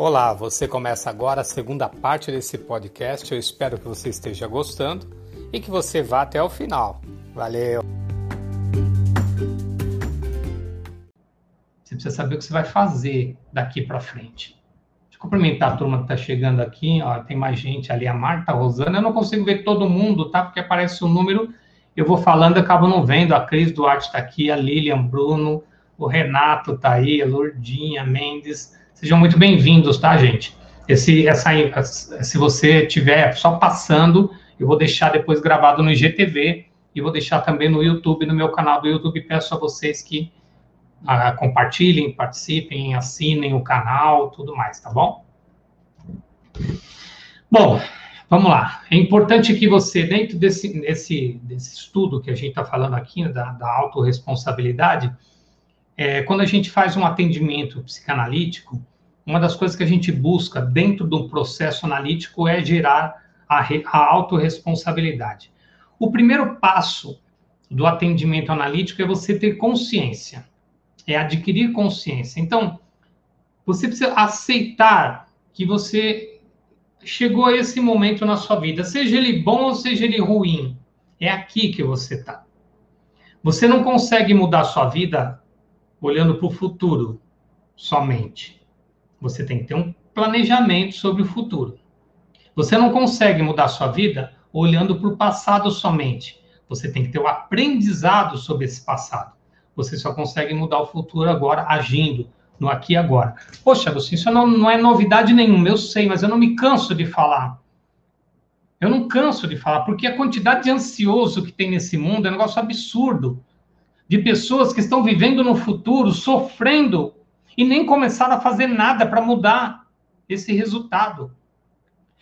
Olá, você começa agora a segunda parte desse podcast. Eu espero que você esteja gostando e que você vá até o final. Valeu! Você precisa saber o que você vai fazer daqui para frente. Deixa eu cumprimentar a turma que está chegando aqui. Ó, tem mais gente ali, a Marta, a Rosana. Eu não consigo ver todo mundo, tá? Porque aparece o um número, eu vou falando, acabo não vendo. A Cris Duarte está aqui, a Lilian, Bruno, o Renato está aí, a Lourdinha, Mendes. Sejam muito bem-vindos, tá, gente? Esse, essa, se você tiver só passando, eu vou deixar depois gravado no IGTV e vou deixar também no YouTube, no meu canal do YouTube. Peço a vocês que ah, compartilhem, participem, assinem o canal, tudo mais, tá bom? Bom, vamos lá. É importante que você, dentro desse, desse, desse estudo que a gente está falando aqui, da, da autorresponsabilidade, é, quando a gente faz um atendimento psicanalítico, uma das coisas que a gente busca dentro de um processo analítico é gerar a, a autorresponsabilidade. O primeiro passo do atendimento analítico é você ter consciência, é adquirir consciência. Então, você precisa aceitar que você chegou a esse momento na sua vida, seja ele bom ou seja ele ruim, é aqui que você está. Você não consegue mudar a sua vida olhando para o futuro somente. Você tem que ter um planejamento sobre o futuro. Você não consegue mudar sua vida olhando para o passado somente. Você tem que ter o um aprendizado sobre esse passado. Você só consegue mudar o futuro agora agindo no aqui e agora. Poxa, Agostinho, isso não, não é novidade nenhuma, eu sei, mas eu não me canso de falar. Eu não canso de falar, porque a quantidade de ansioso que tem nesse mundo é um negócio absurdo de pessoas que estão vivendo no futuro, sofrendo e nem começaram a fazer nada para mudar esse resultado.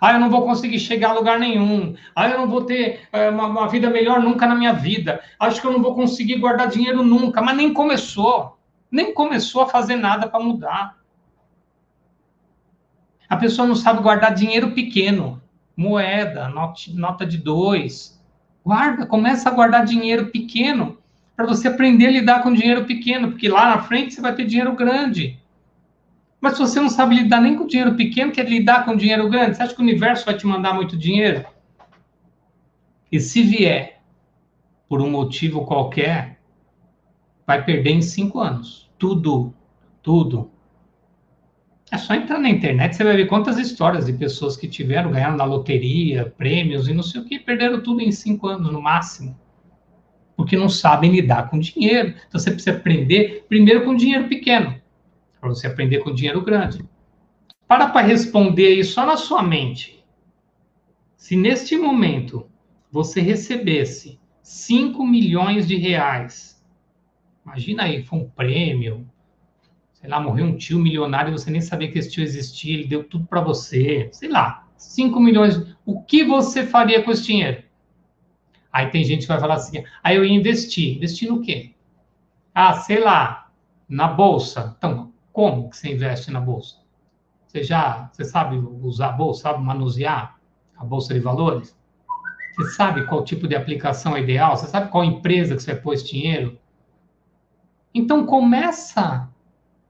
Ah, eu não vou conseguir chegar a lugar nenhum. Ah, eu não vou ter é, uma, uma, vida melhor nunca na minha vida. Acho que eu não vou conseguir guardar dinheiro nunca. Mas nem começou. Nem começou a fazer nada para mudar. A pessoa não sabe guardar dinheiro pequeno, moeda, nota de dois. Guarda, começa a guardar dinheiro pequeno para você aprender a lidar com dinheiro pequeno, porque lá na frente você vai ter dinheiro grande. Mas se você não sabe lidar nem com dinheiro pequeno, quer lidar com dinheiro grande, você acha que o universo vai te mandar muito dinheiro? E se vier por um motivo qualquer, vai perder em cinco anos. Tudo, tudo. É só entrar na internet, você vai ver quantas histórias de pessoas que tiveram, ganhando na loteria, prêmios e não sei o que, perderam tudo em cinco anos no máximo porque não sabem lidar com dinheiro. Então você precisa aprender primeiro com dinheiro pequeno, para você aprender com dinheiro grande. Para para responder aí só na sua mente. Se neste momento você recebesse 5 milhões de reais, imagina aí, foi um prêmio, sei lá, morreu um tio milionário e você nem sabia que esse tio existia, ele deu tudo para você, sei lá, 5 milhões, o que você faria com esse dinheiro? Aí tem gente que vai falar assim, aí eu ia investir. Investir no quê? Ah, sei lá, na bolsa. Então, como que você investe na bolsa? Você já, você sabe usar a bolsa, sabe manusear a bolsa de valores? Você sabe qual tipo de aplicação é ideal? Você sabe qual empresa que você esse dinheiro? Então, começa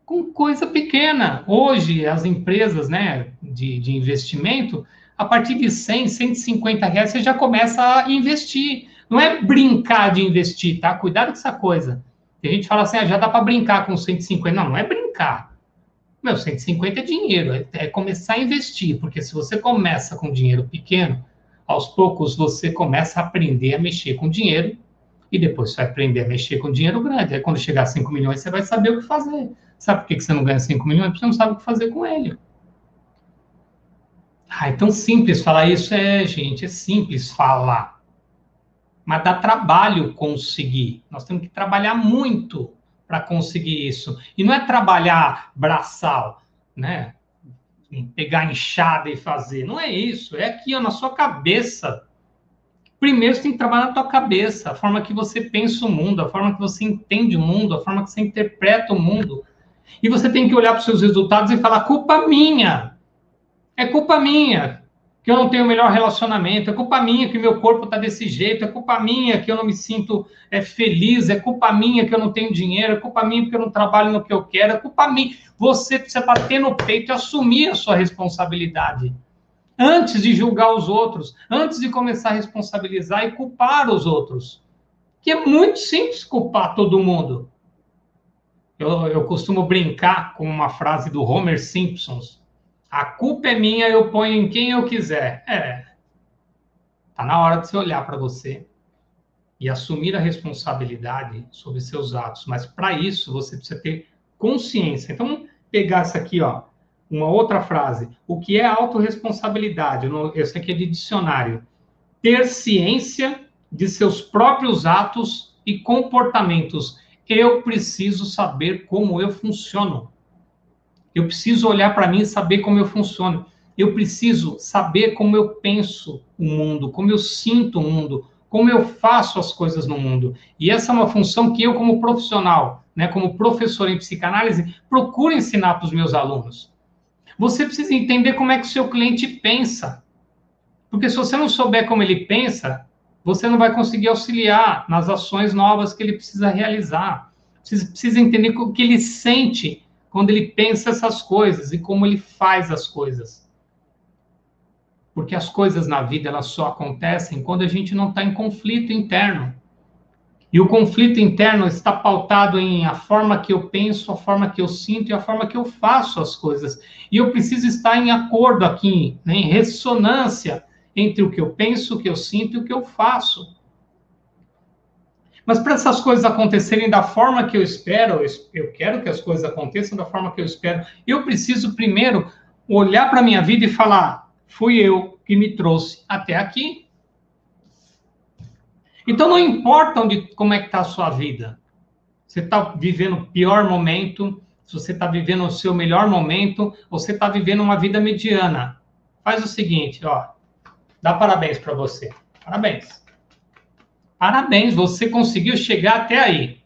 com coisa pequena. Hoje, as empresas né, de, de investimento, a partir de 100, 150 reais, você já começa a investir. Não é brincar de investir, tá? Cuidado com essa coisa. Tem gente que fala assim, ah, já dá para brincar com 150. Não, não é brincar. Meu, 150 é dinheiro, é, é começar a investir, porque se você começa com dinheiro pequeno, aos poucos você começa a aprender a mexer com dinheiro e depois você vai aprender a mexer com dinheiro grande. Aí quando chegar a 5 milhões, você vai saber o que fazer. Sabe por que você não ganha 5 milhões? Porque você não sabe o que fazer com ele. Ah, é tão simples falar isso, é, gente, é simples falar. Mas dá trabalho conseguir. Nós temos que trabalhar muito para conseguir isso. E não é trabalhar braçal, né? Pegar enxada e fazer. Não é isso. É aqui, ó, na sua cabeça. Primeiro você tem que trabalhar na tua cabeça, a forma que você pensa o mundo, a forma que você entende o mundo, a forma que você interpreta o mundo. E você tem que olhar para os seus resultados e falar: culpa minha. É culpa minha. que eu não tenho o melhor relacionamento, é culpa minha que meu corpo está desse jeito, é culpa minha que eu não me sinto é, feliz, é culpa minha que eu não tenho dinheiro, é culpa minha porque eu não trabalho no que eu quero, é culpa minha. Você precisa bater no peito e assumir a sua responsabilidade. Antes de julgar os outros, antes de começar a responsabilizar e culpar os outros. Que é muito simples culpar todo mundo. Eu, eu costumo brincar com uma frase do Homer Simpsons a culpa é minha, eu ponho em quem eu quiser. É. Tá na hora de você olhar para você e assumir a responsabilidade sobre seus atos. Mas para isso você precisa ter consciência. Então, pegar essa aqui, ó, uma outra frase. O que é autorresponsabilidade? Esse aqui é de dicionário. Ter ciência de seus próprios atos e comportamentos. Eu preciso saber como eu funciono. Eu preciso olhar para mim e saber como eu funciono. Eu preciso saber como eu penso o mundo, como eu sinto o mundo, como eu faço as coisas no mundo. E essa é uma função que eu, como profissional, né, como professor em psicanálise, procuro ensinar para os meus alunos. Você precisa entender como é que o seu cliente pensa. Porque se você não souber como ele pensa, você não vai conseguir auxiliar nas ações novas que ele precisa realizar. Você precisa entender o que ele sente quando ele pensa essas coisas e como ele faz as coisas. Porque as coisas na vida elas só acontecem quando a gente não está em conflito interno. E o conflito interno está pautado em a forma que eu penso, a forma que eu sinto e a forma que eu faço as coisas. E eu preciso estar em acordo aqui, né, em ressonância entre o que eu penso, o que eu sinto e o que eu faço. Mas para essas coisas acontecerem da forma que eu espero, eu quero que as coisas aconteçam da forma que eu espero, eu preciso primeiro olhar para a minha vida e falar: fui eu que me trouxe até aqui. Então não importa onde, como é que está a sua vida. Você está vivendo o pior momento, se você está vivendo o seu melhor momento, ou você está vivendo uma vida mediana. Faz o seguinte, ó. Dá parabéns para você. Parabéns. Parabéns, você conseguiu chegar até aí.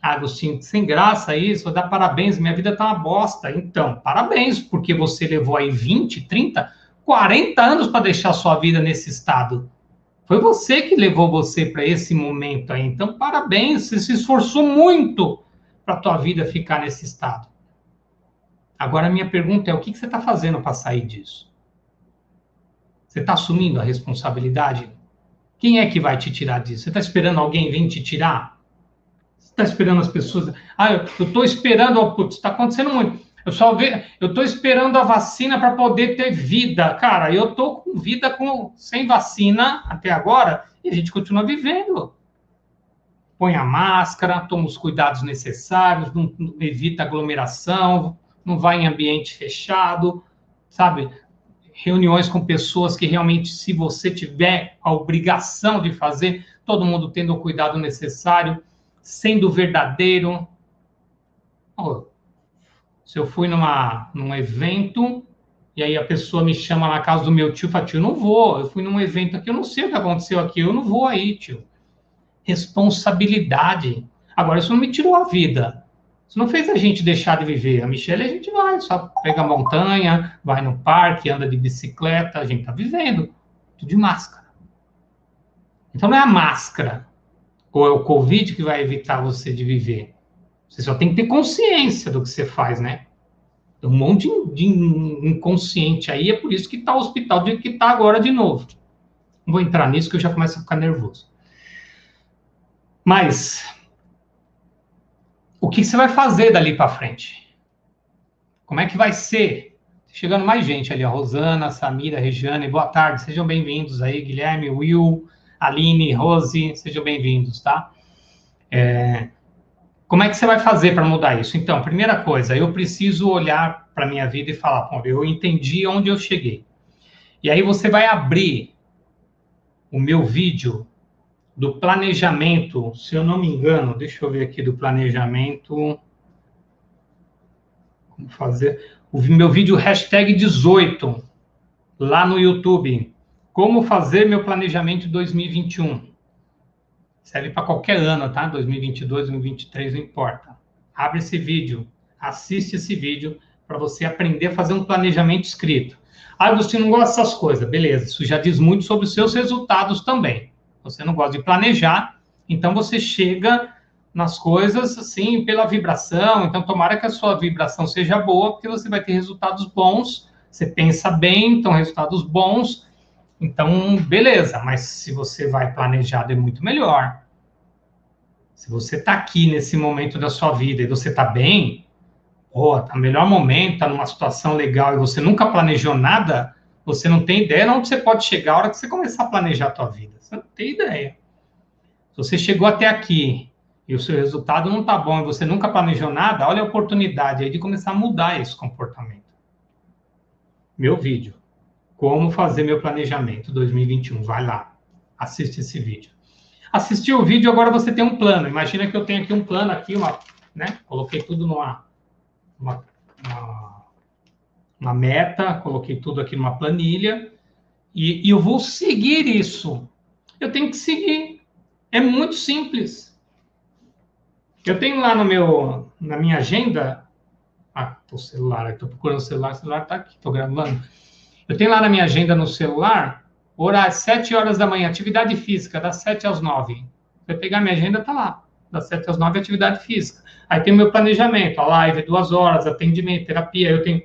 Agostinho, sem graça isso, vou dar parabéns, minha vida tá uma bosta. Então, parabéns, porque você levou aí 20, 30, 40 anos para deixar sua vida nesse estado. Foi você que levou você para esse momento aí. Então, parabéns, você se esforçou muito para tua vida ficar nesse estado. Agora, a minha pergunta é: o que, que você está fazendo para sair disso? Você está assumindo a responsabilidade quem é que vai te tirar disso? Você está esperando alguém vir te tirar? Você está esperando as pessoas. Ah, eu estou esperando. Oh, putz, está acontecendo muito. Eu só vejo. Eu estou esperando a vacina para poder ter vida. Cara, eu estou com vida com, sem vacina até agora e a gente continua vivendo. Põe a máscara, toma os cuidados necessários, não, não evita aglomeração, não vai em ambiente fechado, sabe? Reuniões com pessoas que realmente, se você tiver a obrigação de fazer, todo mundo tendo o cuidado necessário, sendo verdadeiro. Oh, se eu fui numa, num evento e aí a pessoa me chama na casa do meu tio, fala, tio, não vou, eu fui num evento aqui, eu não sei o que aconteceu aqui, eu não vou aí, tio. Responsabilidade. Agora, isso não me tirou a vida. Isso não fez a gente deixar de viver. A Michelle, a gente vai, só pega a montanha, vai no parque, anda de bicicleta, a gente tá vivendo. Tudo de máscara. Então não é a máscara ou é o Covid que vai evitar você de viver. Você só tem que ter consciência do que você faz, né? Tem um monte de inconsciente aí, é por isso que está o hospital de que está agora de novo. Não vou entrar nisso que eu já começo a ficar nervoso. Mas o que você vai fazer dali para frente? Como é que vai ser? Chegando mais gente ali, a Rosana, Samira, Regiane, boa tarde, sejam bem-vindos aí, Guilherme, Will, Aline, Rose, sejam bem-vindos, tá? É, como é que você vai fazer para mudar isso? Então, primeira coisa, eu preciso olhar para minha vida e falar, bom, eu entendi onde eu cheguei. E aí você vai abrir o meu vídeo do planejamento, se eu não me engano, deixa eu ver aqui do planejamento. Como fazer? O meu vídeo hashtag 18, lá no YouTube. Como fazer meu planejamento 2021. Serve para qualquer ano, tá? 2022, 2023, não importa. Abre esse vídeo, assiste esse vídeo para você aprender a fazer um planejamento escrito. Ah, Agostinho, não gosta dessas coisas. Beleza, isso já diz muito sobre os seus resultados também. Você não gosta de planejar, então você chega nas coisas assim pela vibração. Então, tomara que a sua vibração seja boa, porque você vai ter resultados bons. Você pensa bem, então resultados bons. Então, beleza, mas se você vai planejado é muito melhor. Se você está aqui nesse momento da sua vida e você está bem, oh, tá no melhor momento, tá numa situação legal e você nunca planejou nada, você não tem ideia de onde você pode chegar a hora que você começar a planejar a tua vida. Você não tem ideia. Se você chegou até aqui e o seu resultado não está bom e você nunca planejou nada, olha a oportunidade aí de começar a mudar esse comportamento. Meu vídeo. Como fazer meu planejamento 2021. Vai lá. Assiste esse vídeo. Assistiu o vídeo, agora você tem um plano. Imagina que eu tenho aqui um plano aqui, uma, né? Coloquei tudo numa uma, uma meta, coloquei tudo aqui numa planilha e, e eu vou seguir isso. Eu tenho que seguir. É muito simples. Eu tenho lá no meu, na minha agenda. Ah, o celular, estou procurando o celular, o celular está aqui, estou gravando. Eu tenho lá na minha agenda no celular, horário, 7 horas da manhã, atividade física, das 7 às 9. Vai pegar minha agenda, está lá. Das 7 às 9, atividade física. Aí tem o meu planejamento, a live, duas horas, atendimento, terapia. Eu tenho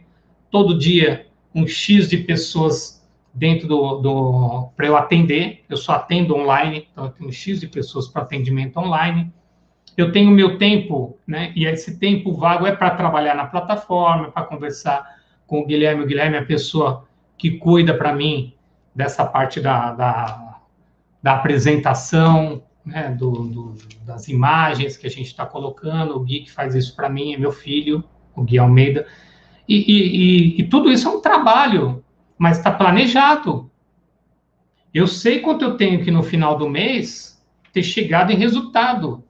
todo dia um X de pessoas dentro do, do para eu atender. Eu só atendo online, então eu tenho um X de pessoas para atendimento online eu tenho meu tempo, né? E esse tempo vago é para trabalhar na plataforma, para conversar com o Guilherme. O Guilherme é a pessoa que cuida para mim dessa parte da, da, da apresentação, né? Do, do, das imagens que a gente está colocando. O Gui que faz isso para mim é meu filho, o Gui Almeida. E, e, e, e tudo isso é um trabalho, mas está planejado. Eu sei quanto eu tenho que no final do mês ter chegado em resultado.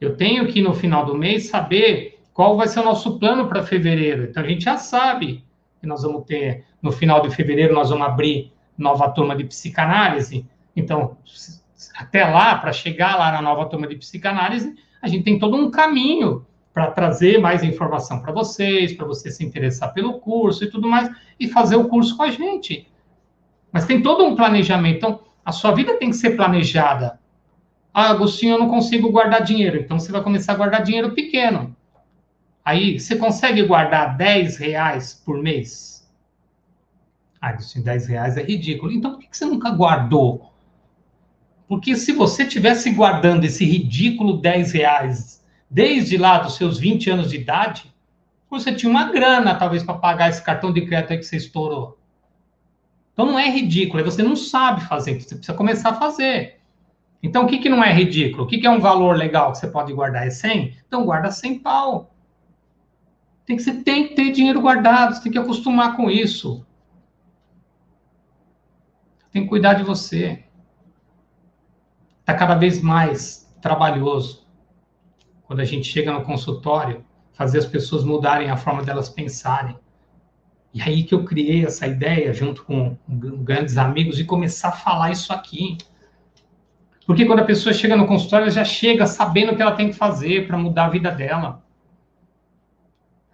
Eu tenho que, no final do mês, saber qual vai ser o nosso plano para fevereiro. Então, a gente já sabe que nós vamos ter, no final de fevereiro, nós vamos abrir nova turma de psicanálise. Então, até lá, para chegar lá na nova turma de psicanálise, a gente tem todo um caminho para trazer mais informação para vocês, para você se interessar pelo curso e tudo mais, e fazer o curso com a gente. Mas tem todo um planejamento. Então, a sua vida tem que ser planejada. Ah, Agostinho, eu não consigo guardar dinheiro. Então você vai começar a guardar dinheiro pequeno. Aí, você consegue guardar 10 reais por mês? Ah, Agostinho, 10 reais é ridículo. Então por que você nunca guardou? Porque se você tivesse guardando esse ridículo 10 reais desde lá dos seus 20 anos de idade, você tinha uma grana, talvez, para pagar esse cartão de crédito aí que você estourou. Então não é ridículo, você não sabe fazer, você precisa começar a fazer. Então, o que, que não é ridículo? O que, que é um valor legal que você pode guardar? É 100? Então, guarda 100 pau. Tem que, você tem que ter dinheiro guardado, você tem que acostumar com isso. Tem que cuidar de você. Está cada vez mais trabalhoso. Quando a gente chega no consultório, fazer as pessoas mudarem a forma delas pensarem. E aí que eu criei essa ideia, junto com grandes amigos, de começar a falar isso aqui. Porque quando a pessoa chega no consultório, ela já chega sabendo o que ela tem que fazer para mudar a vida dela.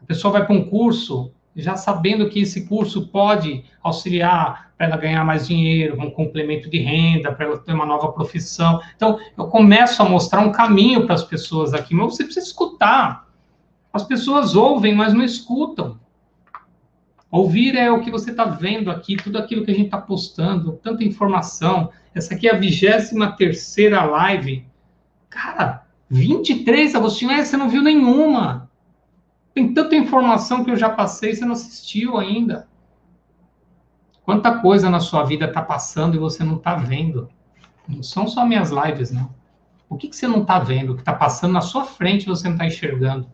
A pessoa vai para um curso já sabendo que esse curso pode auxiliar para ela ganhar mais dinheiro, um complemento de renda, para ela ter uma nova profissão. Então, eu começo a mostrar um caminho para as pessoas aqui, mas você precisa escutar. As pessoas ouvem, mas não escutam. Ouvir é o que você está vendo aqui, tudo aquilo que a gente está postando, tanta informação. Essa aqui é a 23 live. Cara, 23, Agostinho, é, você não viu nenhuma. Tem tanta informação que eu já passei, você não assistiu ainda. Quanta coisa na sua vida está passando e você não está vendo. Não são só minhas lives, não. O que, que você não está vendo? O que está passando na sua frente você não está enxergando?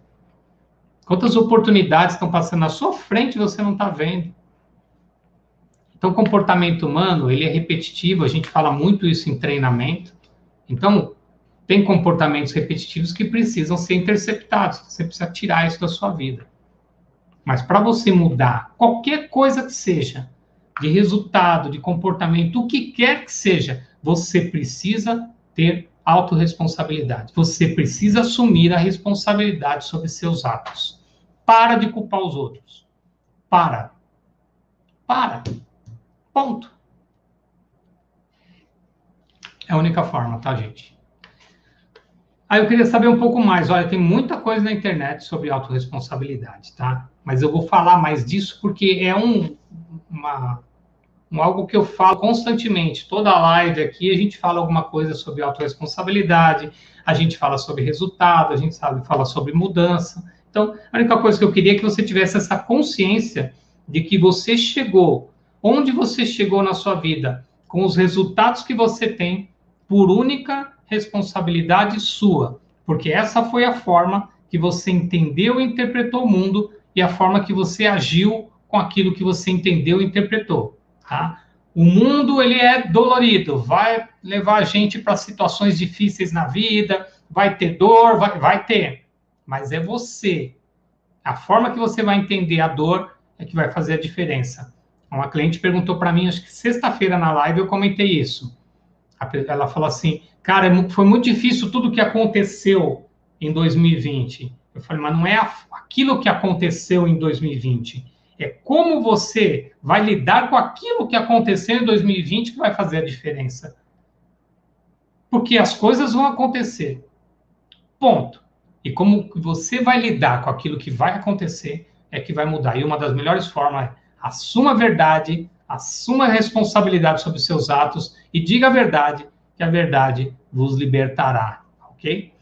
Quantas oportunidades estão passando na sua frente você não está vendo? Então, o comportamento humano, ele é repetitivo, a gente fala muito isso em treinamento. Então, tem comportamentos repetitivos que precisam ser interceptados. Você precisa tirar isso da sua vida. Mas para você mudar qualquer coisa que seja, de resultado, de comportamento, o que quer que seja, você precisa ter autorresponsabilidade. Você precisa assumir a responsabilidade sobre seus atos. Para de culpar os outros. Para. Para. Ponto. É a única forma, tá, gente? Aí eu queria saber um pouco mais. Olha, tem muita coisa na internet sobre autorresponsabilidade, tá? Mas eu vou falar mais disso porque é um, uma, um algo que eu falo constantemente. Toda live aqui a gente fala alguma coisa sobre autorresponsabilidade, a gente fala sobre resultado, a gente sabe, fala sobre mudança. Então, a única coisa que eu queria é que você tivesse essa consciência de que você chegou, onde você chegou na sua vida, com os resultados que você tem, por única responsabilidade sua, porque essa foi a forma que você entendeu e interpretou o mundo e a forma que você agiu com aquilo que você entendeu e interpretou, tá? O mundo ele é dolorido, vai levar a gente para situações difíceis na vida, vai ter dor, vai, vai ter, mas é você. A forma que você vai entender a dor é que vai fazer a diferença. Uma cliente perguntou para mim, acho que sexta-feira na live eu comentei isso. Ela falou assim: Cara, é foi muito difícil tudo que aconteceu em 2020. Eu falei, mas não é aquilo que aconteceu em 2020. É como você vai lidar com aquilo que aconteceu em 2020 que vai fazer a diferença. Porque as coisas vão acontecer. Ponto. E como você vai lidar com aquilo que vai acontecer é que vai mudar. E uma das melhores formas é assuma a verdade, assuma a responsabilidade sobre os seus atos e diga a verdade que a verdade vos libertará, ok?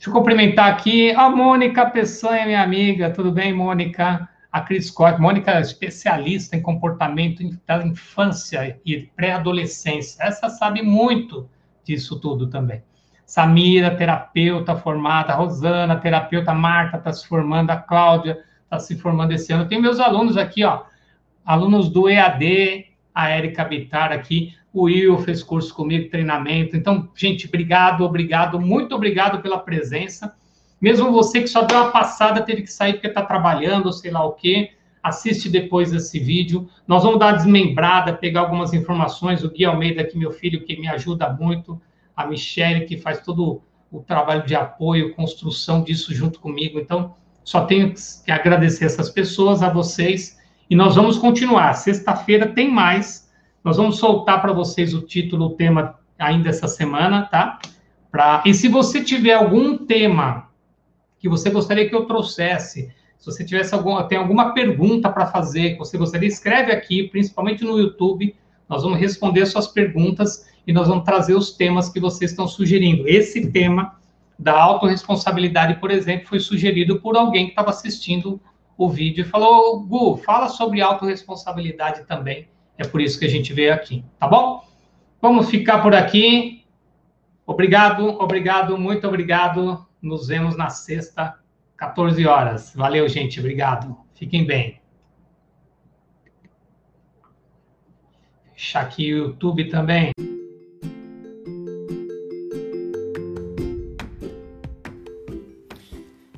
Deixa eu cumprimentar aqui a Mônica Peçanha, minha amiga. Tudo bem, Mônica? A Cris Scott. Mônica é especialista em comportamento da infância e pré-adolescência. Essa sabe muito disso tudo também. Samira, terapeuta formada. Rosana, terapeuta. Marta está se formando. A Cláudia está se formando esse ano. Tem meus alunos aqui, ó. Alunos do EAD, a Érica Bitar aqui. O Will fez curso comigo, treinamento. Então, gente, obrigado, obrigado, muito obrigado pela presença. Mesmo você que só deu uma passada, teve que sair porque está trabalhando, ou sei lá o quê, assiste depois esse vídeo. Nós vamos dar uma desmembrada, pegar algumas informações. O Gui Almeida, aqui, meu filho, que me ajuda muito. A Michelle, que faz todo o trabalho de apoio, construção disso junto comigo. Então, só tenho que agradecer essas pessoas, a vocês. E nós vamos continuar. Sexta-feira tem mais nós vamos soltar para vocês o título, o tema ainda essa semana, tá? Pra... E se você tiver algum tema que você gostaria que eu trouxesse, se você tivesse algum, tem alguma pergunta para fazer, que você gostaria, escreve aqui, principalmente no YouTube. Nós vamos responder suas perguntas e nós vamos trazer os temas que vocês estão sugerindo. Esse tema da autorresponsabilidade, por exemplo, foi sugerido por alguém que estava assistindo o vídeo e falou: Gu, fala sobre autorresponsabilidade também. É por isso que a gente veio aqui, tá bom? Vamos ficar por aqui. Obrigado, obrigado, muito obrigado. Nos vemos na sexta, 14 horas. Valeu, gente. Obrigado. Fiquem bem. Fechar aqui o YouTube também.